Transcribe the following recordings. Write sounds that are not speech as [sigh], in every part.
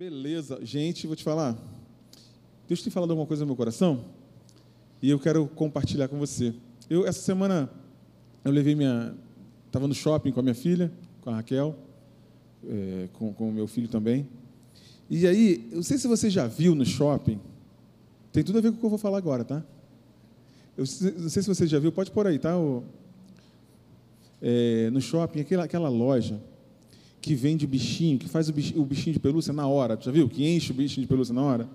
Beleza, gente, vou te falar. Deus tem falado alguma coisa no meu coração e eu quero compartilhar com você. Eu essa semana eu levei minha, estava no shopping com a minha filha, com a Raquel, é, com, com o meu filho também. E aí, eu não sei se você já viu no shopping, tem tudo a ver com o que eu vou falar agora, tá? Eu não sei se você já viu, pode pôr aí, tá? O, é, no shopping, aquela, aquela loja que vende bichinho, que faz o bichinho, de pelúcia na hora, já viu? Que enche o bichinho de pelúcia na hora.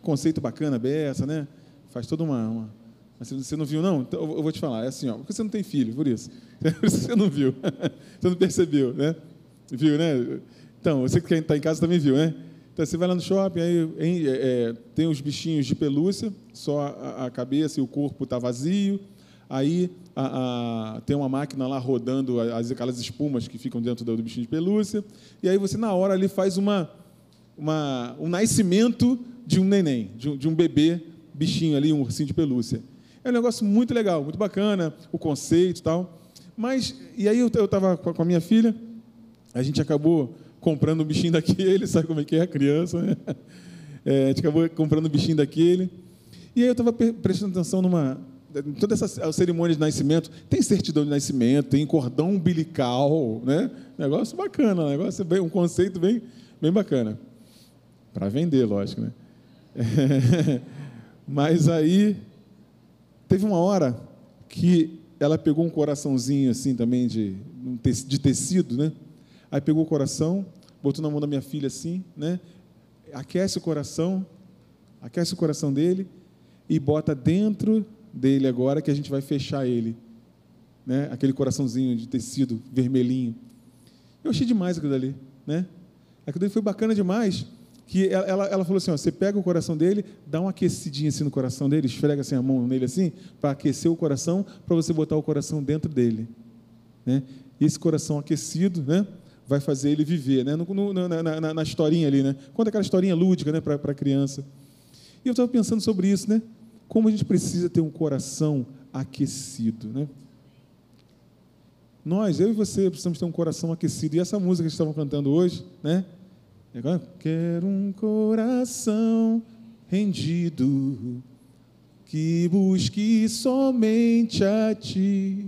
Conceito bacana, beça, né? Faz toda uma, uma... Você não viu, não? Então, eu vou te falar, é assim, ó, porque você não tem filho, por isso. [laughs] Você não viu, [laughs] você não percebeu, né? Viu, né? Então, você que está em casa também viu, né? Então, você vai lá no shopping, aí é, é, tem os bichinhos de pelúcia, só a, a cabeça e o corpo está vazio, aí a, a, tem uma máquina lá rodando as, aquelas espumas que ficam dentro do, do bichinho de pelúcia, e aí você, na hora, ali faz uma, uma, um nascimento de um neném, de um, de um bebê bichinho ali, um ursinho de pelúcia. É um negócio muito legal, muito bacana, o conceito e tal. Mas, e aí eu estava com a minha filha, a gente acabou comprando um bichinho daquele, [laughs] sabe como é que é a criança, né? [laughs] É, a gente acabou comprando um bichinho daquele. E aí eu estava prestando atenção numa, toda essa cerimônia de nascimento, tem certidão de nascimento, tem cordão umbilical, né? Negócio bacana, negócio bem, um conceito bem, bem bacana. Para vender, lógico, né? [laughs] Mas aí teve uma hora que ela pegou um coraçãozinho assim também de, de tecido, né? Aí pegou o coração, botou na mão da minha filha assim, né? Aquece o coração, aquece o coração dele e bota dentro dele agora que a gente vai fechar ele. Né? Aquele coraçãozinho de tecido vermelhinho. Eu achei demais aquilo dali, né? Aquilo dali foi bacana demais, que ela, ela, ela, falou assim, ó, você pega o coração dele, dá uma aquecidinha assim no coração dele, esfrega assim a mão nele assim, para aquecer o coração, para você botar o coração dentro dele. Né? Esse coração aquecido, né? vai fazer ele viver, né? No, no, na, na, na, historinha ali, né? Conta aquela historinha lúdica, né, para a criança. E eu estava pensando sobre isso, né? Como a gente precisa ter um coração aquecido, né? Nós, eu e você, precisamos ter um coração aquecido. E essa música que estavam cantando hoje, né? Quero um coração rendido que busque somente a ti.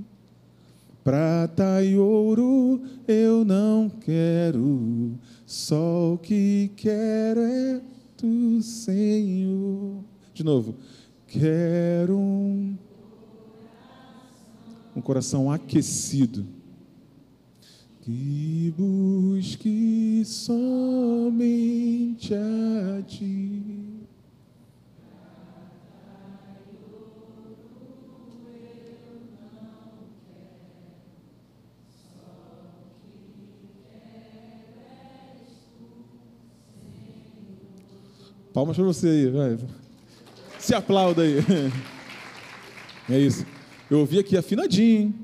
Prata e ouro eu não quero, só o que quero é tu, Senhor. De novo. Quero um, um coração aquecido que busque somente a ti. Palmas para você aí, vai. Se aplauda aí. [laughs] É isso. Eu ouvi aqui afinadinho, hein?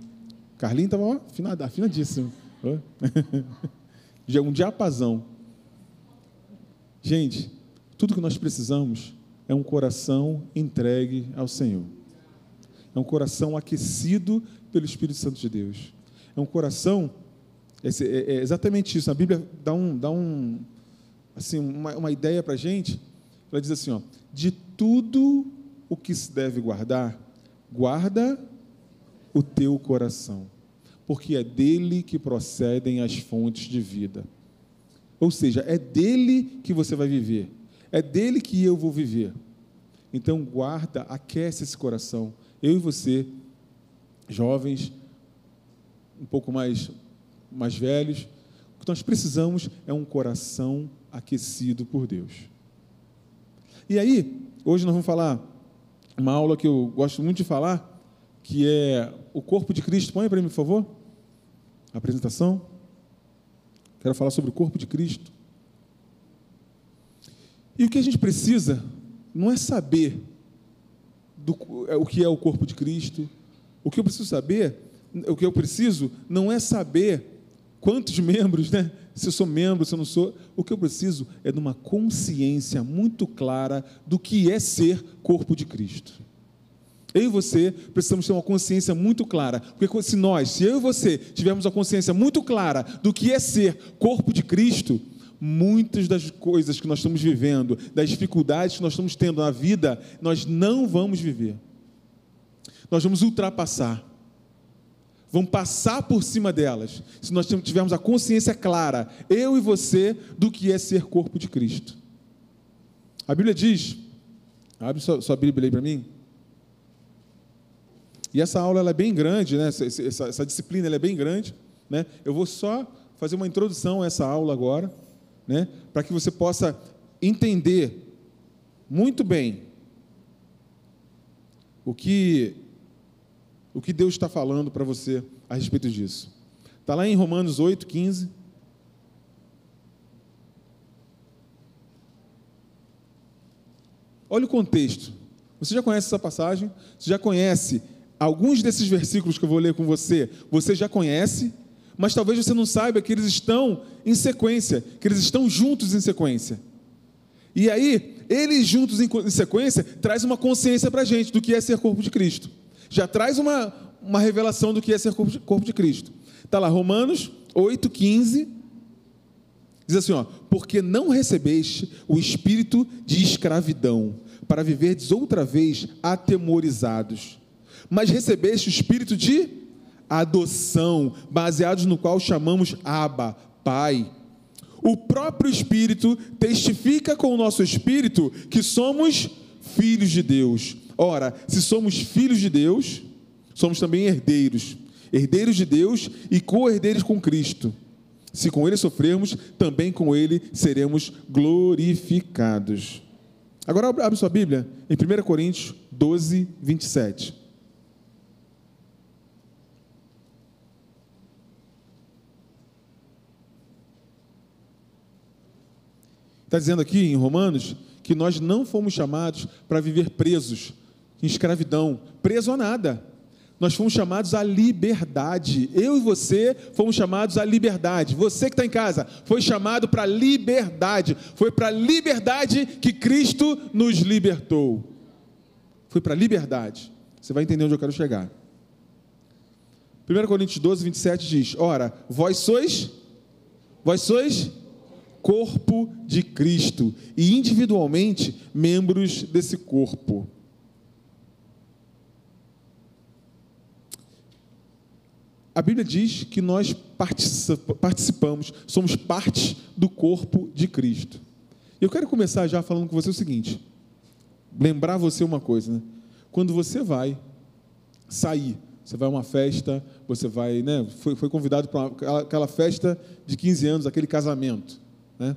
Carlinho estava afinado, afinadíssimo. [laughs] Um diapasão. Gente, tudo que nós precisamos é um coração entregue ao Senhor. É um coração aquecido pelo Espírito Santo de Deus. É um coração, é, é exatamente isso. A Bíblia dá, um, dá um, assim, uma, uma ideia para a gente. Ela diz assim: ó, de tudo o que se deve guardar, guarda o teu coração, porque é dele que procedem as fontes de vida. Ou seja, é dele que você vai viver, é dele que eu vou viver. Então, guarda, aquece esse coração. Eu e você, jovens, um pouco mais, mais velhos, o que nós precisamos é um coração aquecido por Deus. E aí, Hoje nós vamos falar uma aula que eu gosto muito de falar, que é o corpo de Cristo. Põe para mim, por favor. A apresentação. Quero falar sobre o corpo de Cristo. E o que a gente precisa não é saber do, é, o que é o corpo de Cristo. O que eu preciso saber, o que eu preciso não é saber quantos membros, né? Se eu sou membro, se eu não sou. O que eu preciso é de uma consciência muito clara do que é ser corpo de Cristo. Eu e você precisamos ter uma consciência muito clara, porque se nós, se eu e você tivermos uma consciência muito clara do que é ser corpo de Cristo, muitas das coisas que nós estamos vivendo, das dificuldades que nós estamos tendo na vida, nós não vamos viver. Nós vamos ultrapassar. Vamos passar por cima delas, se nós tivermos a consciência clara, eu e você, do que é ser corpo de Cristo. A Bíblia diz, abre sua, sua Bíblia aí para mim. E essa aula é bem grande, né? essa, essa, essa disciplina é bem grande. Né? Eu vou só fazer uma introdução a essa aula agora, né? para que você possa entender muito bem o que, o que Deus está falando para você a respeito disso. Está lá em Romanos 8, 15. Olha o contexto. Você já conhece essa passagem? Você já conhece alguns desses versículos que eu vou ler com você? Você já conhece? mas talvez você não saiba que eles estão em sequência, que eles estão juntos em sequência. E aí, eles juntos em sequência, traz uma consciência para a gente do que é ser corpo de Cristo. Já traz uma, uma revelação do que é ser corpo de, corpo de Cristo. Está lá, Romanos 8, 15. Diz assim: ó, porque não recebeste o espírito de escravidão, para viverdes outra vez atemorizados, mas recebeste o espírito de adoção, baseados no qual chamamos Abba, Pai. O próprio Espírito testifica com o nosso espírito que somos filhos de Deus. Ora, se somos filhos de Deus, somos também herdeiros, herdeiros de Deus e co-herdeiros com Cristo. Se com ele sofrermos, também com ele seremos glorificados. Agora abre sua Bíblia em 1 Coríntios 12, 27. Está dizendo aqui em Romanos que nós não fomos chamados para viver presos, em escravidão, preso a nada. Nós fomos chamados à liberdade. Eu e você fomos chamados à liberdade. Você que está em casa foi chamado para a liberdade. Foi para a liberdade que Cristo nos libertou. Foi para a liberdade. Você vai entender onde eu quero chegar. 1 Coríntios 12, 27 diz: Ora, vós sois, vós sois corpo de Cristo e individualmente membros desse corpo. A Bíblia diz que nós participamos, somos parte do corpo de Cristo. Eu quero começar já falando com você o seguinte: lembrar você uma coisa, né? Quando você vai sair, você vai a uma festa, você vai, né? Foi, foi convidado para aquela festa de 15 anos, aquele casamento. Né?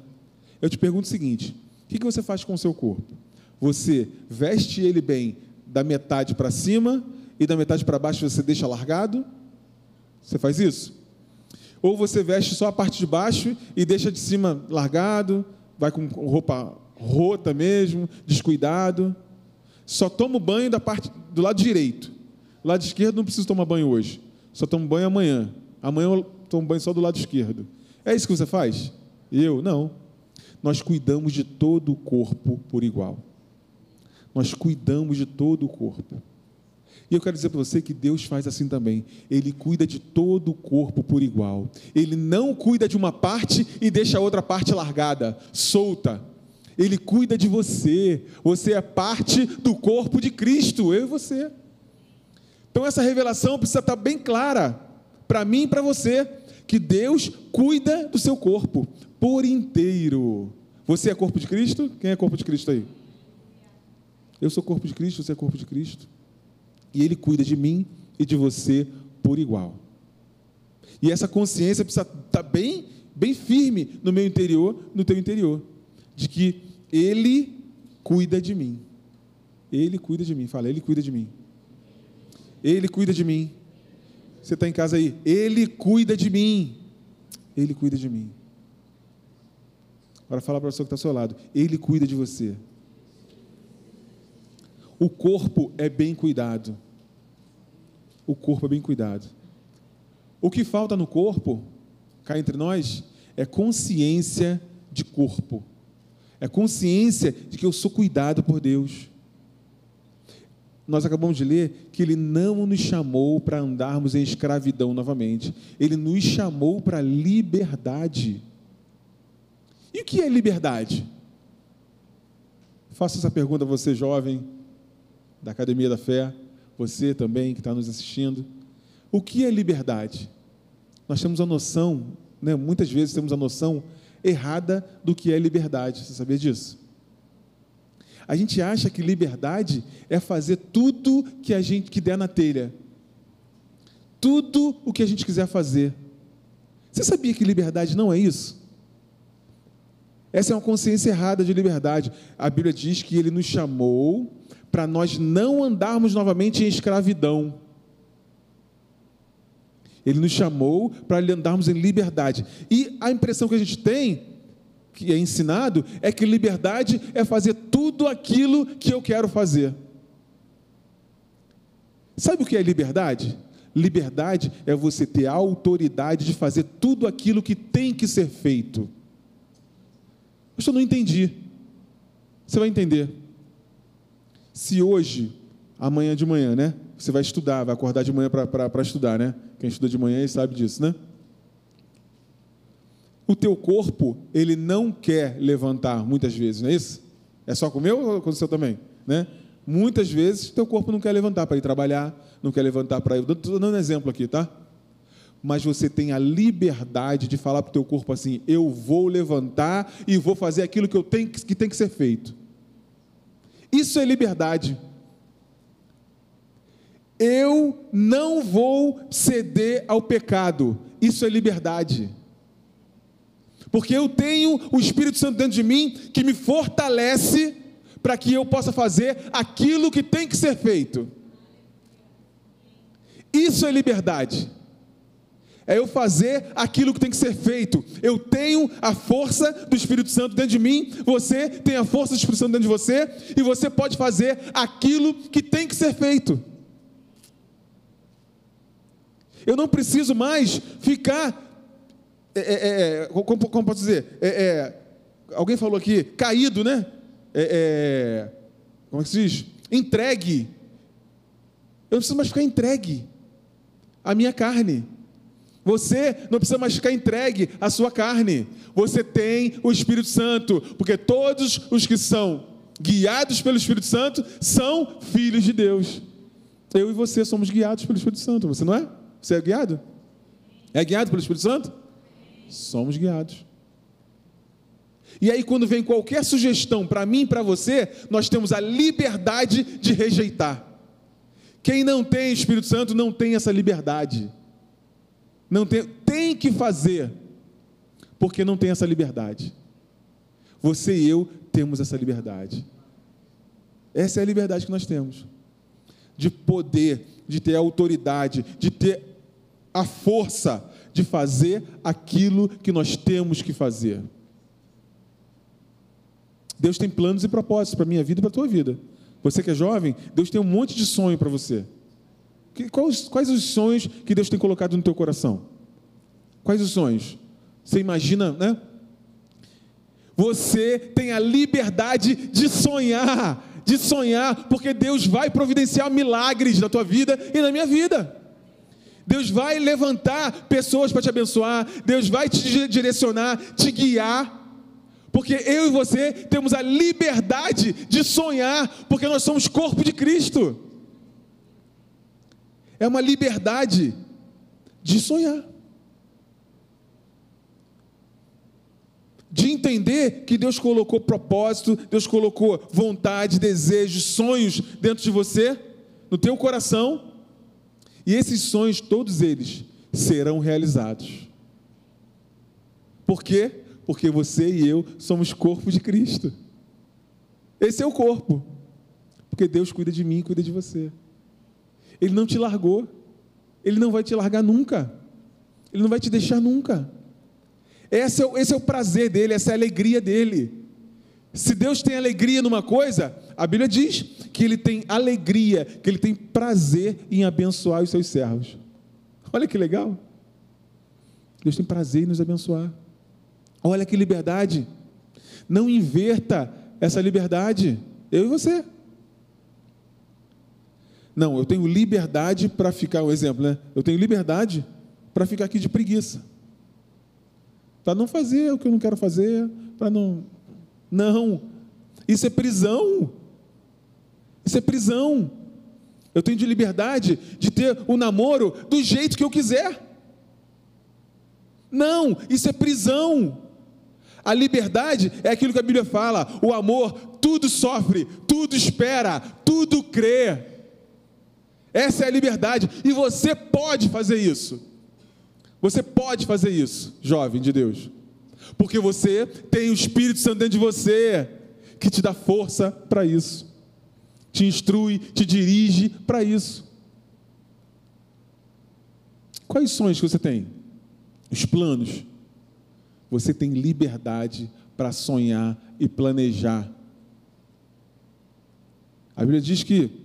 Eu te pergunto o seguinte: o que você faz com o seu corpo? Você veste ele bem da metade para cima e da metade para baixo você deixa largado? Você faz isso? Ou você veste só a parte de baixo e deixa de cima largado, vai com roupa rota mesmo, descuidado? Só toma banho da parte do lado direito. Do lado esquerdo não preciso tomar banho hoje. Só tomo banho amanhã. Amanhã eu tomo banho só do lado esquerdo. É isso que você faz? Eu? Não. Nós cuidamos de todo o corpo por igual. Nós cuidamos de todo o corpo. E eu quero dizer para você que Deus faz assim também. Ele cuida de todo o corpo por igual. Ele não cuida de uma parte e deixa a outra parte largada, solta. Ele cuida de você. Você é parte do corpo de Cristo, eu e você. Então essa revelação precisa estar bem clara para mim e para você que Deus cuida do seu corpo por inteiro. Você é corpo de Cristo? Quem é corpo de Cristo aí? Eu sou corpo de Cristo, você é corpo de Cristo. E Ele cuida de mim e de você por igual. E essa consciência precisa estar bem, bem firme no meu interior, no teu interior, de que Ele cuida de mim. Ele cuida de mim. Fala, Ele cuida de mim. Ele cuida de mim. Você está em casa aí. Ele cuida de mim. Ele cuida de mim. Agora fala para a pessoa que está ao seu lado. Ele cuida de você. O corpo é bem cuidado. O corpo é bem cuidado. O que falta no corpo, cá entre nós, é consciência de corpo. É consciência de que eu sou cuidado por Deus nós acabamos de ler que ele não nos chamou para andarmos em escravidão novamente. Ele nos chamou para liberdade. E o que é liberdade? Faço essa pergunta a você, jovem, da Academia da Fé, você também que está nos assistindo. O que é liberdade? Nós temos a noção, né, muitas vezes temos a noção errada do que é liberdade. Você sabia disso? A gente acha que liberdade é fazer tudo que a gente que der na telha. Tudo o que a gente quiser fazer. Você sabia que liberdade não é isso? Essa é uma consciência errada de liberdade. A Bíblia diz que ele nos chamou para nós não andarmos novamente em escravidão. Ele nos chamou para andarmos em liberdade. E a impressão que a gente tem, que é ensinado, é que liberdade é fazer tudo aquilo que eu quero fazer. Sabe o que é liberdade? Liberdade é você ter a autoridade de fazer tudo aquilo que tem que ser feito. Eu não entendi. Você vai entender. Se hoje, amanhã de manhã, né? Você vai estudar, vai acordar de manhã para estudar, né? Quem estuda de manhã sabe disso, né? O teu corpo, ele não quer levantar muitas vezes, não é isso? É só com o meu ou com o seu também? Né? Muitas vezes, teu corpo não quer levantar para ir trabalhar, não quer levantar para ir. Estou dando um exemplo aqui, tá? mas você tem a liberdade de falar para o teu corpo assim: eu vou levantar e vou fazer aquilo que eu tenho que tem que ser feito. Isso é liberdade. Eu não vou ceder ao pecado. Isso é liberdade. Porque eu tenho o Espírito Santo dentro de mim que me fortalece para que eu possa fazer aquilo que tem que ser feito. Isso é liberdade é eu fazer aquilo que tem que ser feito. Eu tenho a força do Espírito Santo dentro de mim, você tem a força do Espírito Santo dentro de você, e você pode fazer aquilo que tem que ser feito. Eu não preciso mais ficar, é, é, é como, como, posso dizer, é, é, alguém falou aqui, caído, né? É, como é que se diz? Entregue. Eu não preciso mais ficar entregue à minha carne. Você não precisa mais ficar entregue à sua carne. Você tem o Espírito Santo, porque todos os que são guiados pelo Espírito Santo são filhos de Deus. Eu e você somos guiados pelo Espírito Santo, você não é? Você é guiado? É guiado pelo Espírito Santo? Somos guiados. E aí, quando vem qualquer sugestão para mim e para você, nós temos a liberdade de rejeitar. Quem não tem Espírito Santo não tem essa liberdade. Não tem, tem que fazer, porque não tem essa liberdade. Você e eu temos essa liberdade. Essa é a liberdade que nós temos. De poder, de ter autoridade, de ter a força de fazer aquilo que nós temos que fazer. Deus tem planos e propósitos para a minha vida e para a tua vida. Você que é jovem, Deus tem um monte de sonho para você. Quais, quais os sonhos que Deus tem colocado no teu coração? Quais os sonhos? Você imagina, né? Você tem a liberdade de sonhar, de sonhar, porque Deus vai providenciar milagres na tua vida e na minha vida. Deus vai levantar pessoas para te abençoar, Deus vai te direcionar, te guiar, porque eu e você temos a liberdade de sonhar, porque nós somos corpo de Cristo. É uma liberdade de sonhar. De entender que Deus colocou propósito, Deus colocou vontade, desejos, sonhos dentro de você, no teu coração, e esses sonhos, todos eles, serão realizados. Por quê? Porque você e eu somos corpo de Cristo. Esse é o corpo. Porque Deus cuida de mim, cuida de você. Ele não te largou. Ele não vai te largar nunca. Ele não vai te deixar nunca. Esse é, esse é o prazer dele, essa é a alegria dele. Se Deus tem alegria numa coisa, a Bíblia diz que ele tem alegria, que ele tem prazer em abençoar os seus servos. Olha que legal. Deus tem prazer em nos abençoar. Olha que liberdade. Não inverta essa liberdade. Eu e você. Não, eu tenho liberdade para ficar, um exemplo, né? Eu tenho liberdade para ficar aqui de preguiça. Para não fazer o que eu não quero fazer, para não. Não. Isso é prisão. Isso é prisão. Eu tenho de liberdade de ter o um namoro do jeito que eu quiser. Não, isso é prisão. A liberdade é aquilo que a Bíblia fala. O amor tudo sofre, tudo espera, tudo crê. Essa é a liberdade. E você pode fazer isso. Você pode fazer isso, jovem de Deus. Porque você tem o Espírito Santo dentro de você, que te dá força para isso, te instrui, te dirige para isso. Quais sonhos que você tem? Os planos. Você tem liberdade para sonhar e planejar. A Bíblia diz que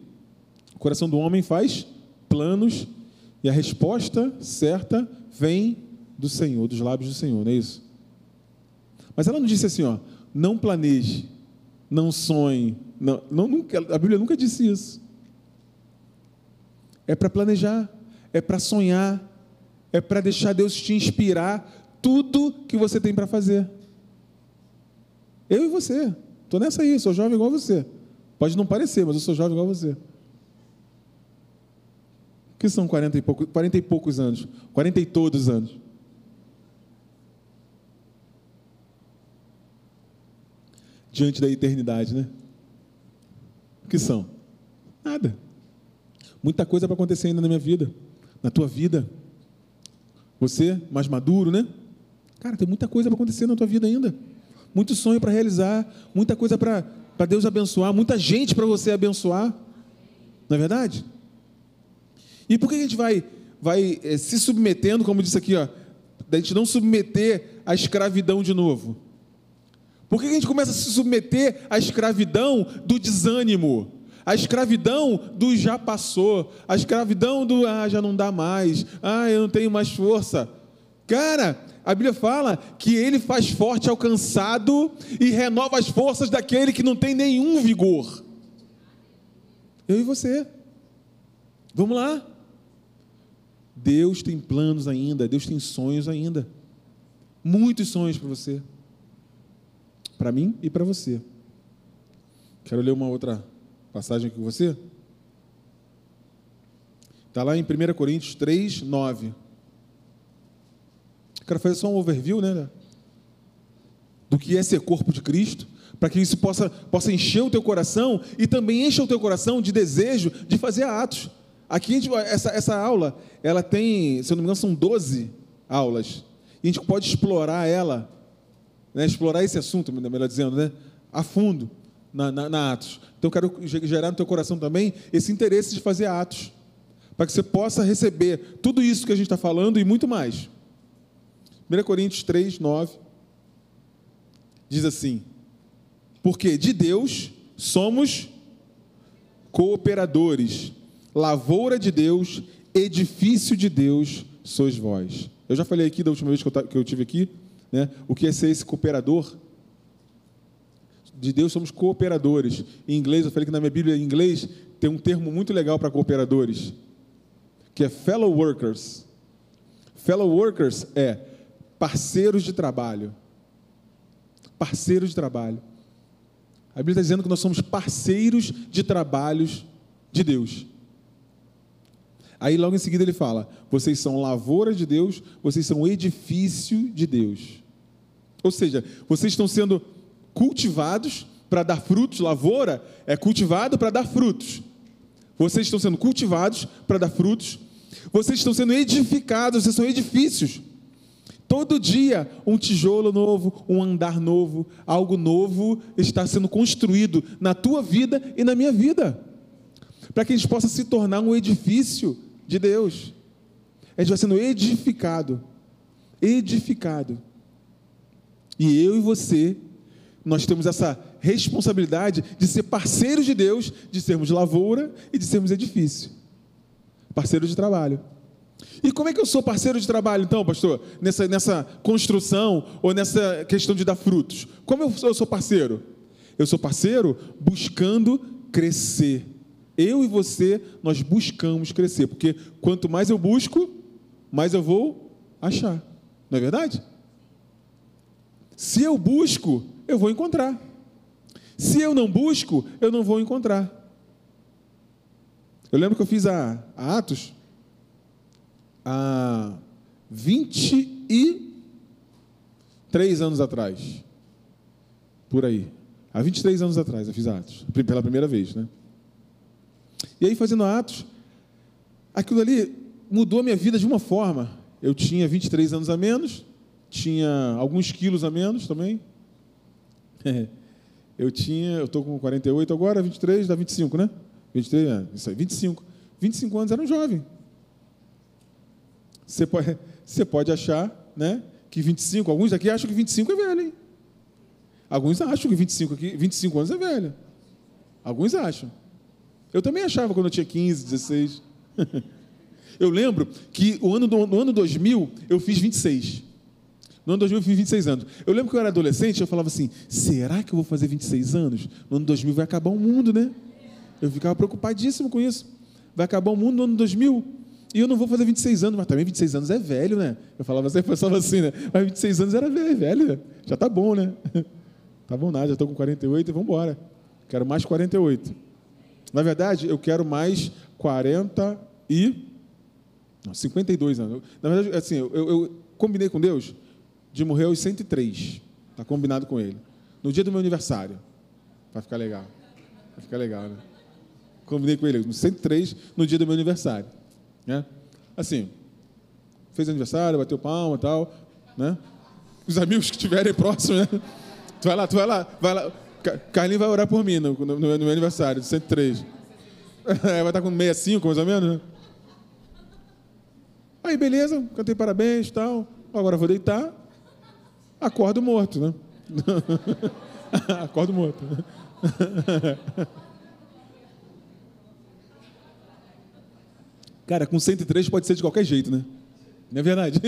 o coração do homem faz planos e a resposta certa vem do Senhor, dos lábios do Senhor, não é isso? Mas ela não disse assim, ó, não planeje, não sonhe, não, não nunca, a Bíblia nunca disse isso. É para planejar, é para sonhar, é para deixar Deus te inspirar tudo que você tem para fazer. Eu e você, estou nessa aí, sou jovem igual você. Pode não parecer, mas eu sou jovem igual você. Que são 40 e, poucos, 40 e poucos anos? 40 e todos anos. diante da eternidade, né? O que são? Nada. Muita coisa para acontecer ainda na minha vida, na tua vida. Você, mais maduro, né? Cara, tem muita coisa para acontecer na tua vida ainda. Muito sonho para realizar, muita coisa para Deus abençoar, muita gente para você abençoar. Não é verdade? E por que a gente vai, vai é, se submetendo, como disse aqui, ó, da gente não submeter à escravidão de novo? Por que a gente começa a se submeter à escravidão do desânimo? A escravidão do já passou, a escravidão do ah, já não dá mais, ah, eu não tenho mais força. Cara, a Bíblia fala que ele faz forte ao cansado e renova as forças daquele que não tem nenhum vigor. Eu e você. Vamos lá. Deus tem planos ainda, Deus tem sonhos ainda. Muitos sonhos para você para mim e para você. Quero ler uma outra passagem com você. Está lá em 1 Coríntios 3, 9. Quero fazer só um overview, né? Do que é ser corpo de Cristo, para que isso possa, possa encher o teu coração e também encha o teu coração de desejo de fazer atos. Aqui, gente, essa, essa aula, ela tem, se eu não me engano, são 12 aulas. E a gente pode explorar ela né, explorar esse assunto, melhor dizendo, né, a fundo na, na, na Atos. Então, eu quero gerar no teu coração também esse interesse de fazer atos, para que você possa receber tudo isso que a gente está falando e muito mais. 1 Coríntios 3, 9, diz assim: Porque de Deus somos cooperadores, lavoura de Deus, edifício de Deus sois vós. Eu já falei aqui da última vez que eu, que eu tive aqui, né? O que é ser esse cooperador? De Deus somos cooperadores. Em inglês, eu falei que na minha Bíblia em inglês tem um termo muito legal para cooperadores, que é fellow workers. Fellow workers é parceiros de trabalho. Parceiros de trabalho. A Bíblia está dizendo que nós somos parceiros de trabalhos de Deus. Aí logo em seguida ele fala: vocês são lavoura de Deus, vocês são edifício de Deus. Ou seja, vocês estão sendo cultivados para dar frutos, lavoura é cultivado para dar frutos. Vocês estão sendo cultivados para dar frutos. Vocês estão sendo edificados, vocês são edifícios. Todo dia um tijolo novo, um andar novo, algo novo está sendo construído na tua vida e na minha vida. Para que a gente possa se tornar um edifício de Deus. A gente vai sendo edificado. Edificado. E eu e você, nós temos essa responsabilidade de ser parceiros de Deus, de sermos lavoura e de sermos edifício. Parceiro de trabalho. E como é que eu sou parceiro de trabalho, então, pastor? Nessa, nessa construção ou nessa questão de dar frutos? Como eu sou, eu sou parceiro? Eu sou parceiro buscando crescer. Eu e você, nós buscamos crescer, porque quanto mais eu busco, mais eu vou achar. Não é verdade? Se eu busco, eu vou encontrar. Se eu não busco, eu não vou encontrar. Eu lembro que eu fiz a, a Atos há 23 anos atrás. Por aí. Há 23 anos atrás eu fiz a Atos, pela primeira vez, né? E aí, fazendo Atos, aquilo ali mudou a minha vida de uma forma. Eu tinha 23 anos a menos, tinha alguns quilos a menos também. Eu tinha, eu estou com 48 agora, 23 dá 25, né? 23, é, isso aí, 25. 25 anos era um jovem. Você pode, você pode achar né, que 25, alguns aqui acham que 25 é velho, hein? Alguns acham que 25, aqui, 25 anos é velho. Alguns acham. Eu também achava quando eu tinha 15, 16. [laughs] eu lembro que o ano, no ano 2000 eu fiz 26. No ano 2000 eu fiz 26 anos. Eu lembro que eu era adolescente, eu falava assim: será que eu vou fazer 26 anos? No ano 2000 vai acabar o mundo, né? Eu ficava preocupadíssimo com isso. Vai acabar o mundo no ano 2000. E eu não vou fazer 26 anos, mas também 26 anos é velho, né? Eu falava assim, [laughs] eu pensava assim, né? Mas 26 anos era velho, velho. Né? Já tá bom, né? [laughs] Tá bom nada, já estou com 48 e vamos embora. Quero mais 48. Na verdade, eu quero mais 40 e. Não, 52 anos. Na verdade, assim, eu, eu combinei com Deus de morrer aos 103. Está combinado com ele. No dia do meu aniversário. Vai ficar legal. Vai ficar legal, né? Combinei com ele, no 103, no dia do meu aniversário. Né? Assim, fez aniversário, bateu palma e tal, né? Os amigos que estiverem próximos, né? Tu vai lá, tu vai lá, vai lá. Carlinhos vai orar por mim no, no, no meu aniversário, 103. [laughs] vai estar com 65, mais ou menos, né? Aí, beleza, cantei parabéns e tal. Agora vou deitar. Acordo morto, né? [laughs] Acordo morto. [laughs] Cara, com 103 pode ser de qualquer jeito, né? Não é verdade?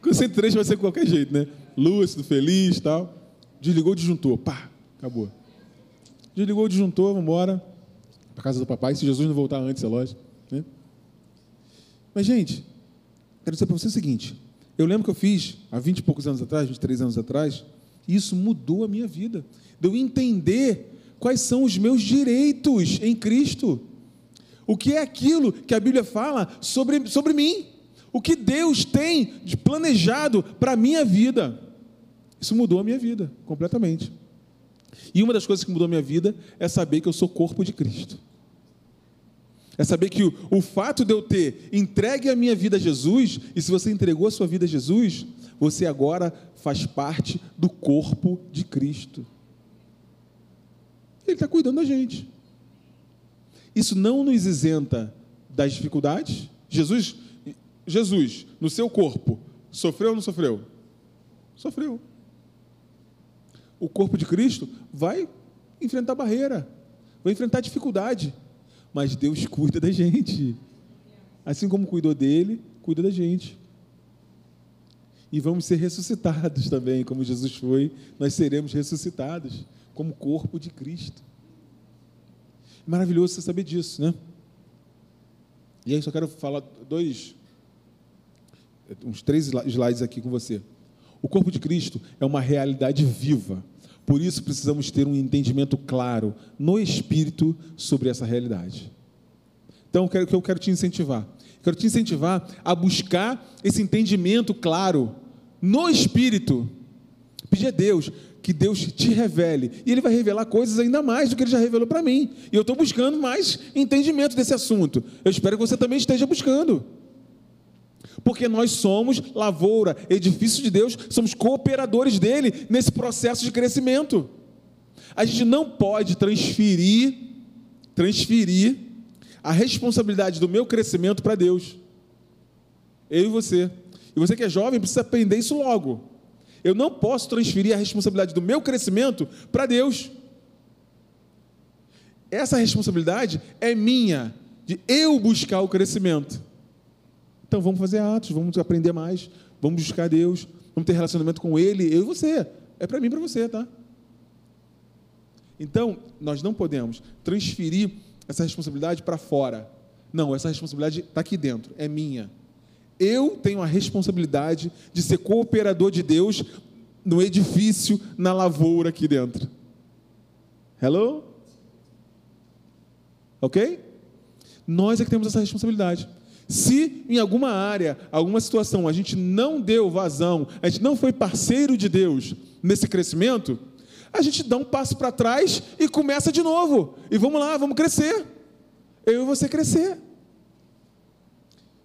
Com 103 pode ser de qualquer jeito, né? Lúcido, feliz tal. Desligou o disjuntor, pá, acabou. Desligou o disjuntor, vamos embora para casa do papai, se Jesus não voltar antes, é lógico. Né? Mas, gente, quero dizer para você o seguinte: eu lembro que eu fiz há 20 e poucos anos atrás, 23 anos atrás, e isso mudou a minha vida. De eu entender quais são os meus direitos em Cristo. O que é aquilo que a Bíblia fala sobre, sobre mim? O que Deus tem planejado para a minha vida? Isso mudou a minha vida completamente. E uma das coisas que mudou minha vida é saber que eu sou corpo de Cristo. É saber que o, o fato de eu ter entregue a minha vida a Jesus, e se você entregou a sua vida a Jesus, você agora faz parte do corpo de Cristo. Ele está cuidando da gente. Isso não nos isenta das dificuldades. Jesus, Jesus, no seu corpo, sofreu ou não sofreu? Sofreu. O corpo de Cristo vai enfrentar barreira, vai enfrentar dificuldade, mas Deus cuida da gente. Assim como cuidou dele, cuida da gente. E vamos ser ressuscitados também, como Jesus foi, nós seremos ressuscitados como corpo de Cristo. Maravilhoso você saber disso, né? E aí só quero falar dois, uns três slides aqui com você. O corpo de Cristo é uma realidade viva. Por isso precisamos ter um entendimento claro no espírito sobre essa realidade. Então, o que eu quero te incentivar? Quero te incentivar a buscar esse entendimento claro no espírito. Pedir a Deus que Deus te revele. E Ele vai revelar coisas ainda mais do que Ele já revelou para mim. E eu estou buscando mais entendimento desse assunto. Eu espero que você também esteja buscando. Porque nós somos lavoura, edifício de Deus, somos cooperadores dele nesse processo de crescimento. A gente não pode transferir, transferir a responsabilidade do meu crescimento para Deus. Eu e você. E você que é jovem precisa aprender isso logo. Eu não posso transferir a responsabilidade do meu crescimento para Deus. Essa responsabilidade é minha, de eu buscar o crescimento. Então vamos fazer atos, vamos aprender mais, vamos buscar Deus, vamos ter relacionamento com Ele, eu e você. É para mim e para você, tá? Então, nós não podemos transferir essa responsabilidade para fora. Não, essa responsabilidade está aqui dentro, é minha. Eu tenho a responsabilidade de ser cooperador de Deus no edifício, na lavoura aqui dentro. Hello? Ok? Nós é que temos essa responsabilidade. Se em alguma área, alguma situação, a gente não deu vazão, a gente não foi parceiro de Deus nesse crescimento, a gente dá um passo para trás e começa de novo. E vamos lá, vamos crescer. Eu e você crescer.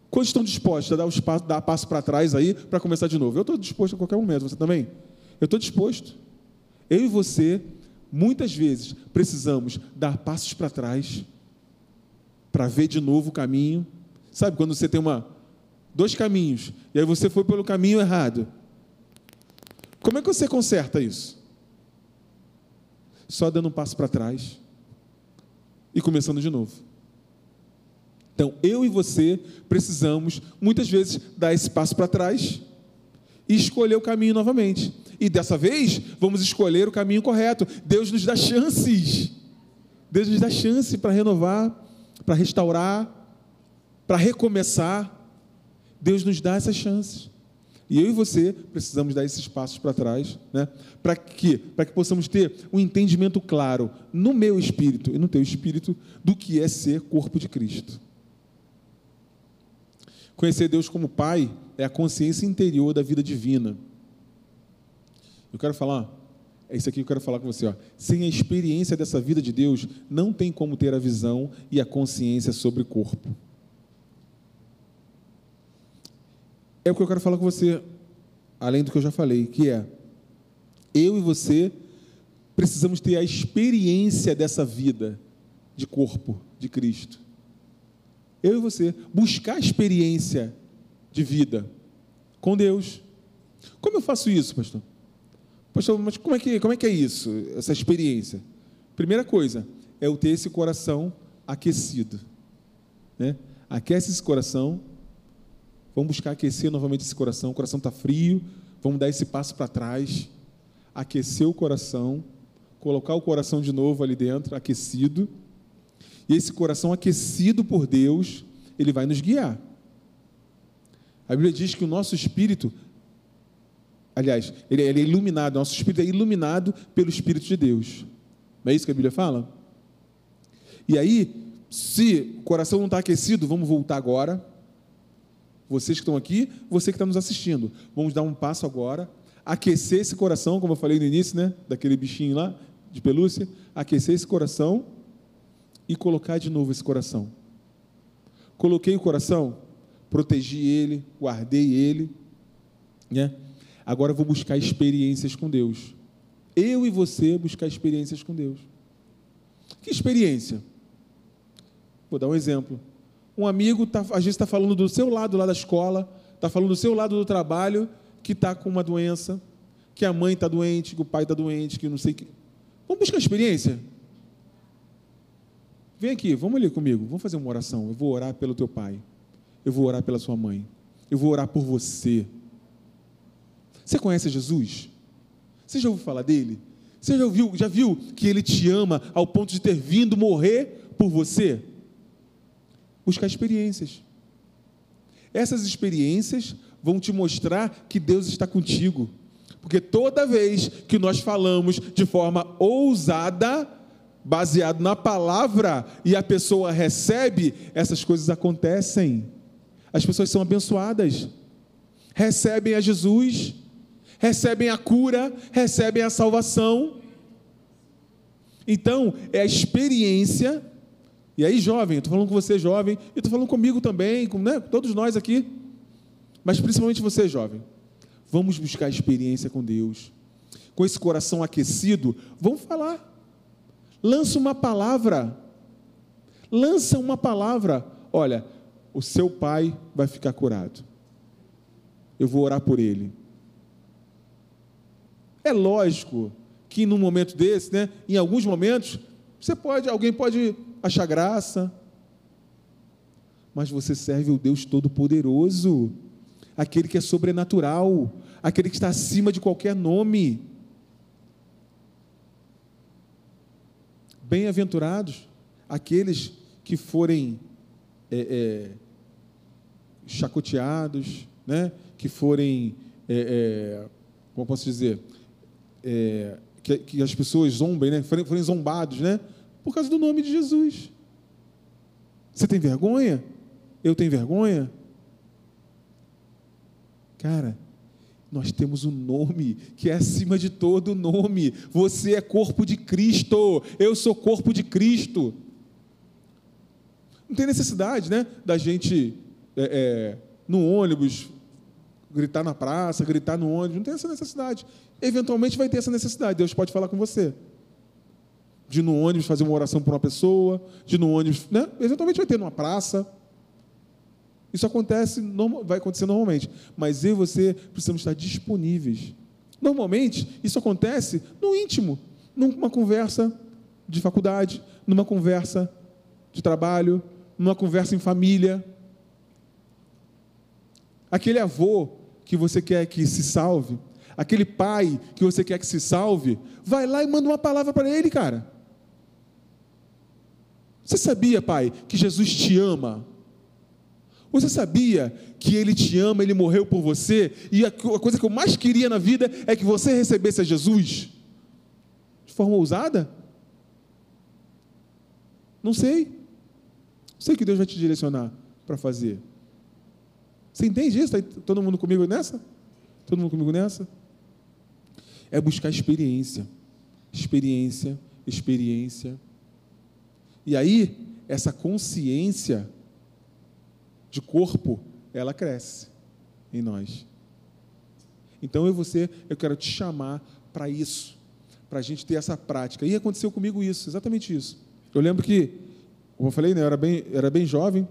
Quantos estão dispostos a dar, os passos, dar passo para trás aí para começar de novo? Eu estou disposto a qualquer momento, você também? Eu estou disposto. Eu e você, muitas vezes, precisamos dar passos para trás para ver de novo o caminho. Sabe quando você tem uma, dois caminhos e aí você foi pelo caminho errado? Como é que você conserta isso? Só dando um passo para trás e começando de novo. Então, eu e você precisamos, muitas vezes, dar esse passo para trás e escolher o caminho novamente. E dessa vez, vamos escolher o caminho correto. Deus nos dá chances. Deus nos dá chance para renovar, para restaurar, para recomeçar. Deus nos dá essas chances. E eu e você precisamos dar esses passos para trás, né? Para que, para que possamos ter um entendimento claro no meu espírito e no teu espírito do que é ser corpo de Cristo. Conhecer Deus como Pai é a consciência interior da vida divina. Eu quero falar, é isso aqui que eu quero falar com você. Ó. Sem a experiência dessa vida de Deus, não tem como ter a visão e a consciência sobre o corpo. É o que eu quero falar com você, além do que eu já falei, que é eu e você precisamos ter a experiência dessa vida de corpo de Cristo. Eu e você buscar a experiência de vida com Deus. Como eu faço isso, pastor? Pastor, mas como é que, como é, que é isso, essa experiência? Primeira coisa, é eu ter esse coração aquecido. Né? Aquece esse coração. Vamos buscar aquecer novamente esse coração. O coração está frio. Vamos dar esse passo para trás. Aquecer o coração. Colocar o coração de novo ali dentro, aquecido. E esse coração aquecido por Deus, ele vai nos guiar. A Bíblia diz que o nosso espírito Aliás, ele, ele é iluminado, nosso espírito é iluminado pelo Espírito de Deus. Não é isso que a Bíblia fala? E aí, se o coração não está aquecido, vamos voltar agora. Vocês que estão aqui, você que está nos assistindo. Vamos dar um passo agora, aquecer esse coração, como eu falei no início, né? Daquele bichinho lá, de pelúcia. Aquecer esse coração e colocar de novo esse coração. Coloquei o coração, protegi ele, guardei ele, né? Agora eu vou buscar experiências com Deus. Eu e você buscar experiências com Deus. Que experiência? Vou dar um exemplo. Um amigo, tá, às vezes, está falando do seu lado lá da escola, está falando do seu lado do trabalho, que está com uma doença, que a mãe está doente, que o pai está doente, que não sei o que. Vamos buscar experiência? Vem aqui, vamos ali comigo, vamos fazer uma oração. Eu vou orar pelo teu pai, eu vou orar pela sua mãe, eu vou orar por você. Você conhece Jesus? Você já ouviu falar dele? Você já viu, já viu que ele te ama ao ponto de ter vindo morrer por você? Buscar experiências. Essas experiências vão te mostrar que Deus está contigo. Porque toda vez que nós falamos de forma ousada, baseado na palavra, e a pessoa recebe, essas coisas acontecem. As pessoas são abençoadas, recebem a Jesus recebem a cura, recebem a salvação. Então, é a experiência. E aí, jovem, eu estou falando com você, jovem, e estou falando comigo também, com né, todos nós aqui, mas principalmente você, jovem. Vamos buscar experiência com Deus. Com esse coração aquecido, vamos falar. Lança uma palavra. Lança uma palavra. Olha, o seu pai vai ficar curado. Eu vou orar por ele. É lógico que num momento desse, né, em alguns momentos, você pode, alguém pode achar graça, mas você serve o Deus Todo-Poderoso, aquele que é sobrenatural, aquele que está acima de qualquer nome. Bem-aventurados aqueles que forem é, é, chacoteados, né? que forem é, é como posso dizer, é, que, que, as pessoas zombem, né? Forem, forem zombados, né? Por causa do nome de Jesus. Você tem vergonha? Eu tenho vergonha? Cara, nós temos um nome que é acima de todo nome. Você é corpo de Cristo. Eu sou corpo de Cristo. Não tem necessidade, né, da gente é, é, no ônibus gritar na praça, gritar no ônibus. Não tem essa necessidade. Eventualmente vai ter essa necessidade. Deus pode falar com você. De no ônibus fazer uma oração por uma pessoa, de no ônibus, né? Eventualmente vai ter numa praça. Isso acontece, vai acontecer normalmente. Mas eu e você precisamos estar disponíveis. Normalmente, isso acontece no íntimo, numa conversa de faculdade, numa conversa de trabalho, numa conversa em família. Aquele avô que você quer que se salve, aquele pai que você quer que se salve, vai lá e manda uma palavra para ele, cara. Você sabia, pai, que Jesus te ama? Você sabia que Ele te ama, Ele morreu por você, e a coisa que eu mais queria na vida é que você recebesse a Jesus? De forma ousada? Não sei. Sei que Deus vai te direcionar para fazer. Você entende isso? Está todo mundo comigo nessa? Todo mundo comigo nessa? É buscar experiência. Experiência, experiência. E aí, essa consciência de corpo, ela cresce em nós. Então eu você, eu quero te chamar para isso, para a gente ter essa prática. E aconteceu comigo isso, exatamente isso. Eu lembro que, como eu falei, né, eu era bem, era bem jovem.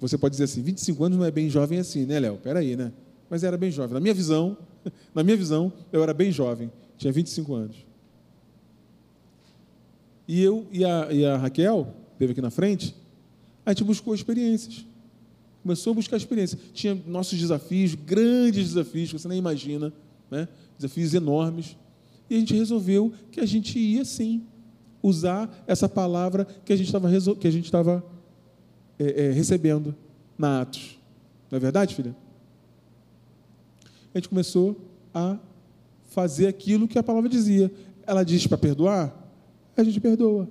Você pode dizer assim, 25 anos não é bem jovem assim, né, Léo? Peraí, né? Mas era bem jovem. Na minha visão, [laughs] na minha visão, eu era bem jovem, tinha 25 anos. E eu e a, e a Raquel, teve aqui na frente, a gente buscou experiências começou a buscar experiência. Tinha nossos desafios, grandes desafios, que você nem imagina, né? desafios enormes. E a gente resolveu que a gente ia sim usar essa palavra que a gente estava que a gente estava é, é, recebendo na Atos. Não é verdade, filha? A gente começou a fazer aquilo que a palavra dizia. Ela diz para perdoar, a gente perdoa.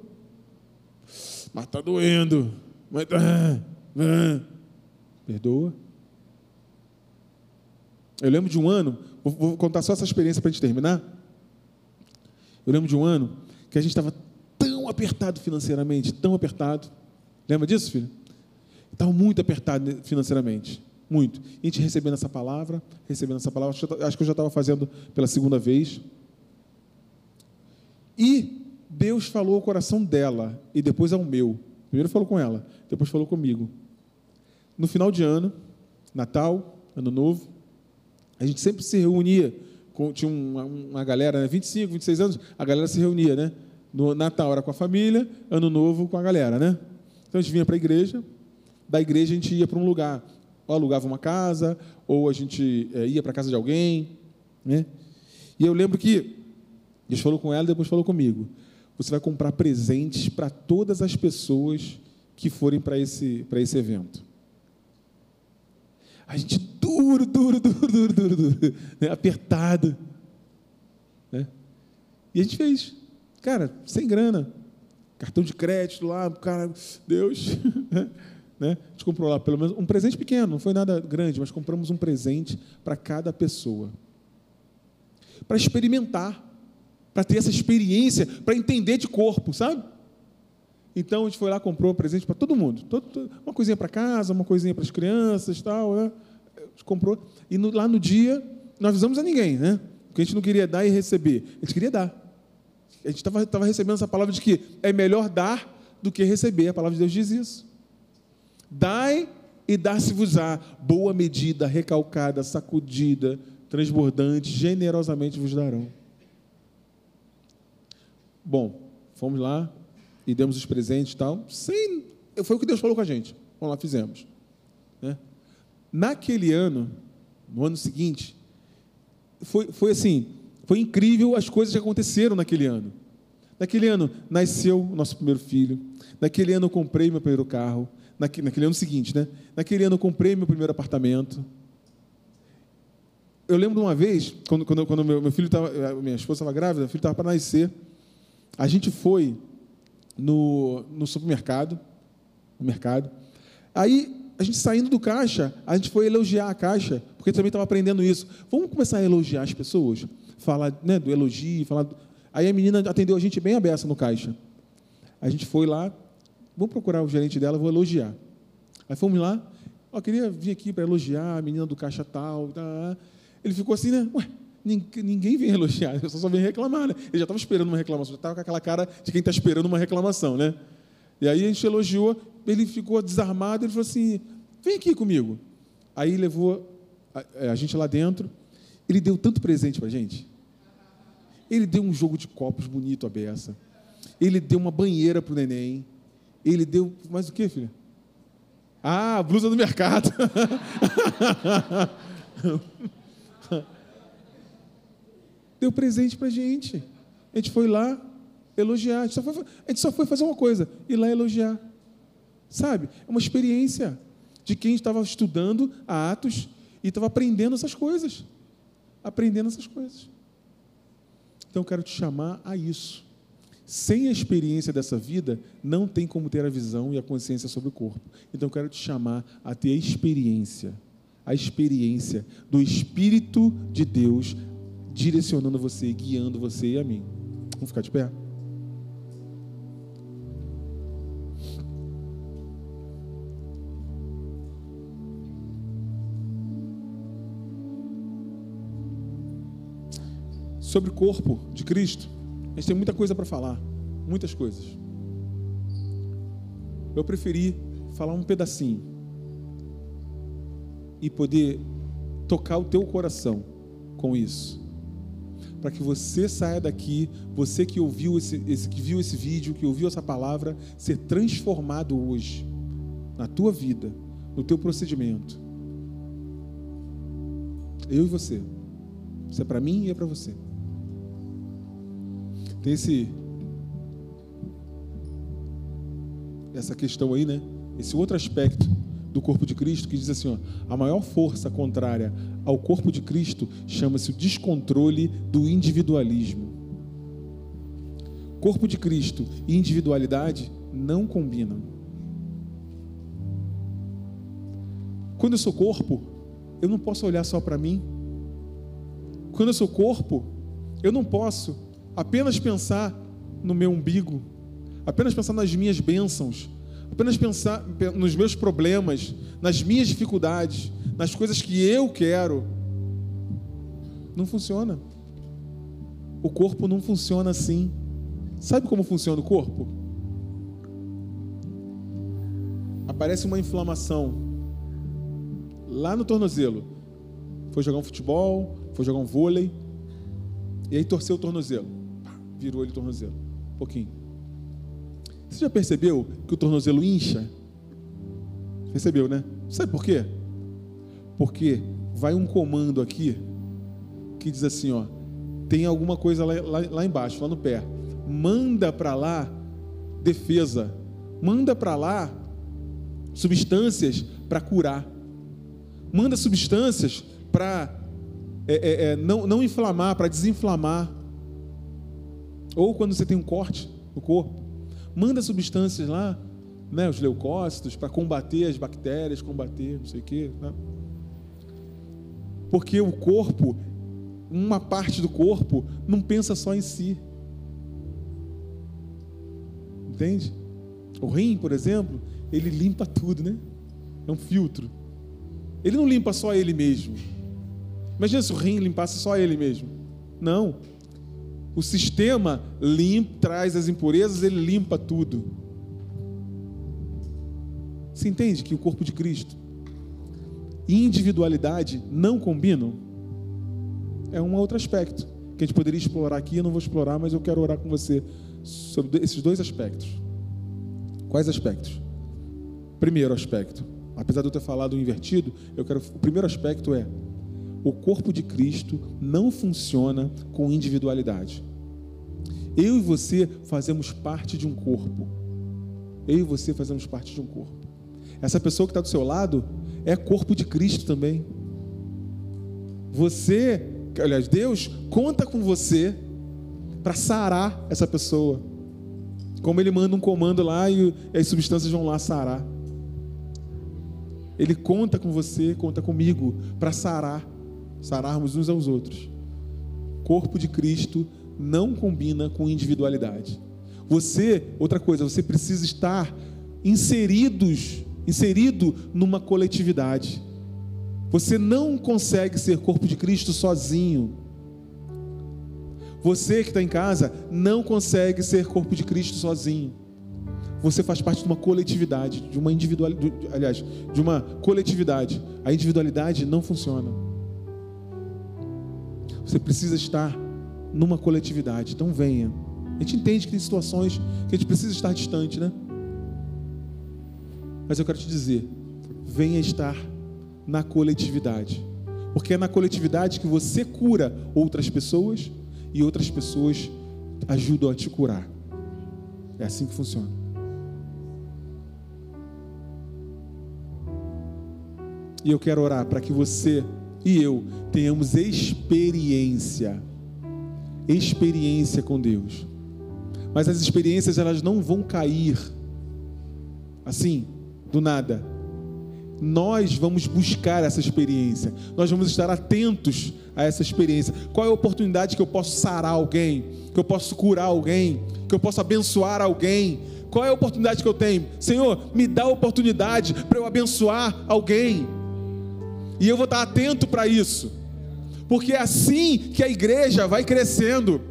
Mas está doendo. Mas, ah, ah. Perdoa. Eu lembro de um ano, vou contar só essa experiência para a gente terminar. Eu lembro de um ano que a gente estava tão apertado financeiramente, tão apertado. Lembra disso, filho? Estava muito apertado financeiramente, muito. E a gente recebendo essa palavra, recebendo essa palavra, acho que eu já estava fazendo pela segunda vez. E Deus falou ao coração dela e depois ao meu. Primeiro falou com ela, depois falou comigo no final de ano, Natal, Ano Novo, a gente sempre se reunia, com, tinha uma, uma galera, né, 25, 26 anos, a galera se reunia, né? No Natal era com a família, Ano Novo com a galera, né? Então a gente vinha para a igreja, da igreja a gente ia para um lugar, ou alugava uma casa, ou a gente é, ia para a casa de alguém, né? E eu lembro que Deus falou com ela, depois falou comigo. Você vai comprar presentes para todas as pessoas que forem para esse, esse evento. A gente duro, duro, duro, duro, duro, duro né? apertado. Né? E a gente fez. Cara, sem grana. Cartão de crédito lá, cara, Deus. [laughs] né? A gente comprou lá pelo menos um presente pequeno, não foi nada grande, mas compramos um presente para cada pessoa. Para experimentar, para ter essa experiência, para entender de corpo, sabe? Então a gente foi lá, comprou presente para todo mundo. Todo, todo, uma coisinha para casa, uma coisinha para as crianças tal. Né? Comprou. E no, lá no dia, não avisamos a ninguém, né? Porque a gente não queria dar e receber. A gente queria dar. A gente estava recebendo essa palavra de que é melhor dar do que receber. A palavra de Deus diz isso. Dai e dar-se-vos-á. Boa medida, recalcada, sacudida, transbordante, generosamente vos darão. Bom, fomos lá, e demos os presentes e tal, sem, foi o que Deus falou com a gente. Vamos lá, fizemos. Né? Naquele ano, no ano seguinte, foi, foi assim, foi incrível as coisas que aconteceram naquele ano. Naquele ano nasceu o nosso primeiro filho. Naquele ano eu comprei meu primeiro carro. Naquele, naquele ano seguinte, né? Naquele ano eu comprei meu primeiro apartamento. eu lembro de uma vez, quando, quando, quando meu, meu filho estava, minha esposa estava grávida, meu filho estava para nascer, a gente foi no, no supermercado, no mercado, aí a gente saindo do caixa, a gente foi elogiar a caixa, porque também estava aprendendo isso. Vamos começar a elogiar as pessoas, falar né, do elogio, falar. Do... Aí a menina atendeu a gente bem aberta no caixa. A gente foi lá, vamos procurar o gerente dela, vou elogiar. Aí fomos lá, ó, queria vir aqui para elogiar a menina do caixa tal. Tá. Ele ficou assim, né? Ué, ninguém vem elogiar, eu só vem reclamar, né? Ele já estava esperando uma reclamação, já estava com aquela cara de quem está esperando uma reclamação, né? E aí a gente elogiou, ele ficou desarmado, ele falou assim: vem aqui comigo. Aí levou a, é, a gente lá dentro, ele deu tanto presente para a gente. Ele deu um jogo de copos bonito à beça. Ele deu uma banheira para o neném. Ele deu. Mais o que, filha? Ah, blusa do mercado. [laughs] deu presente para a gente. A gente foi lá elogiar. A gente, só foi, a gente só foi fazer uma coisa: ir lá elogiar. Sabe? É uma experiência de quem estava estudando a Atos e estava aprendendo essas coisas. Aprendendo essas coisas. Então eu quero te chamar a isso. Sem a experiência dessa vida, não tem como ter a visão e a consciência sobre o corpo. Então eu quero te chamar a ter a experiência, a experiência do Espírito de Deus direcionando você, guiando você e a mim. Vamos ficar de pé? sobre o corpo de Cristo, a gente tem muita coisa para falar, muitas coisas. Eu preferi falar um pedacinho e poder tocar o teu coração com isso, para que você saia daqui, você que ouviu esse, esse, que viu esse vídeo, que ouviu essa palavra, ser transformado hoje na tua vida, no teu procedimento. Eu e você. Isso é para mim e é para você. Tem esse essa questão aí, né? Esse outro aspecto do corpo de Cristo que diz assim, ó, a maior força contrária ao corpo de Cristo chama-se o descontrole do individualismo. Corpo de Cristo e individualidade não combinam. Quando eu sou corpo, eu não posso olhar só para mim. Quando eu sou corpo, eu não posso apenas pensar no meu umbigo, apenas pensar nas minhas bênçãos, apenas pensar nos meus problemas, nas minhas dificuldades, nas coisas que eu quero. Não funciona. O corpo não funciona assim. Sabe como funciona o corpo? Aparece uma inflamação lá no tornozelo. Foi jogar um futebol, foi jogar um vôlei, e aí torceu o tornozelo virou ele o tornozelo. Um pouquinho. Você já percebeu que o tornozelo incha? Percebeu, né? Sabe por quê? Porque vai um comando aqui que diz assim, ó, tem alguma coisa lá, lá, lá embaixo, lá no pé. Manda para lá defesa. Manda para lá substâncias para curar. Manda substâncias para é, é, é, não, não inflamar, para desinflamar. Ou quando você tem um corte no corpo, manda substâncias lá, né, os leucócitos, para combater as bactérias, combater não sei o quê. Né? Porque o corpo, uma parte do corpo, não pensa só em si. Entende? O rim, por exemplo, ele limpa tudo, né? É um filtro. Ele não limpa só ele mesmo. Imagina se o rim limpasse só ele mesmo. Não. O sistema limpa, traz as impurezas, ele limpa tudo. Você entende que o corpo de Cristo e individualidade não combinam? É um outro aspecto que a gente poderia explorar aqui. Eu não vou explorar, mas eu quero orar com você sobre esses dois aspectos. Quais aspectos? Primeiro aspecto, apesar de eu ter falado invertido, eu quero. O primeiro aspecto é o corpo de Cristo não funciona com individualidade. Eu e você fazemos parte de um corpo. Eu e você fazemos parte de um corpo. Essa pessoa que está do seu lado é corpo de Cristo também. Você, aliás, Deus conta com você para sarar essa pessoa. Como ele manda um comando lá e as substâncias vão lá sarar. Ele conta com você, conta comigo para sarar, sararmos uns aos outros. Corpo de Cristo não combina com individualidade. Você, outra coisa, você precisa estar inseridos, inserido numa coletividade. Você não consegue ser corpo de Cristo sozinho. Você que está em casa não consegue ser corpo de Cristo sozinho. Você faz parte de uma coletividade, de uma individualidade, aliás, de uma coletividade. A individualidade não funciona. Você precisa estar numa coletividade. Então venha. A gente entende que tem situações que a gente precisa estar distante, né? Mas eu quero te dizer, venha estar na coletividade. Porque é na coletividade que você cura outras pessoas e outras pessoas ajudam a te curar. É assim que funciona. E eu quero orar para que você e eu tenhamos experiência, experiência com Deus. Mas as experiências elas não vão cair assim, do nada nós vamos buscar essa experiência, nós vamos estar atentos a essa experiência. Qual é a oportunidade que eu posso sarar alguém, que eu posso curar alguém, que eu posso abençoar alguém? Qual é a oportunidade que eu tenho? Senhor, me dá a oportunidade para eu abençoar alguém, e eu vou estar atento para isso, porque é assim que a igreja vai crescendo.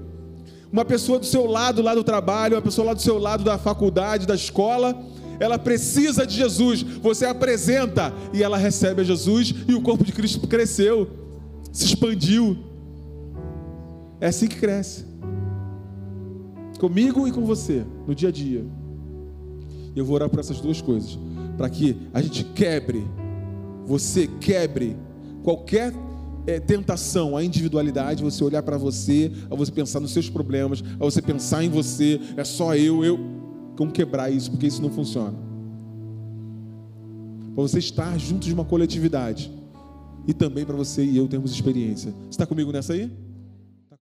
Uma pessoa do seu lado, lá do trabalho, uma pessoa lá do seu lado da faculdade, da escola, ela precisa de Jesus. Você apresenta e ela recebe a Jesus e o corpo de Cristo cresceu, se expandiu. É assim que cresce. Comigo e com você, no dia a dia. Eu vou orar por essas duas coisas, para que a gente quebre, você quebre qualquer é, tentação à individualidade, você olhar para você, a você pensar nos seus problemas, a você pensar em você, é só eu, eu. Como quebrar isso, porque isso não funciona. Para você estar junto de uma coletividade. E também para você e eu termos experiência. Você está comigo nessa aí?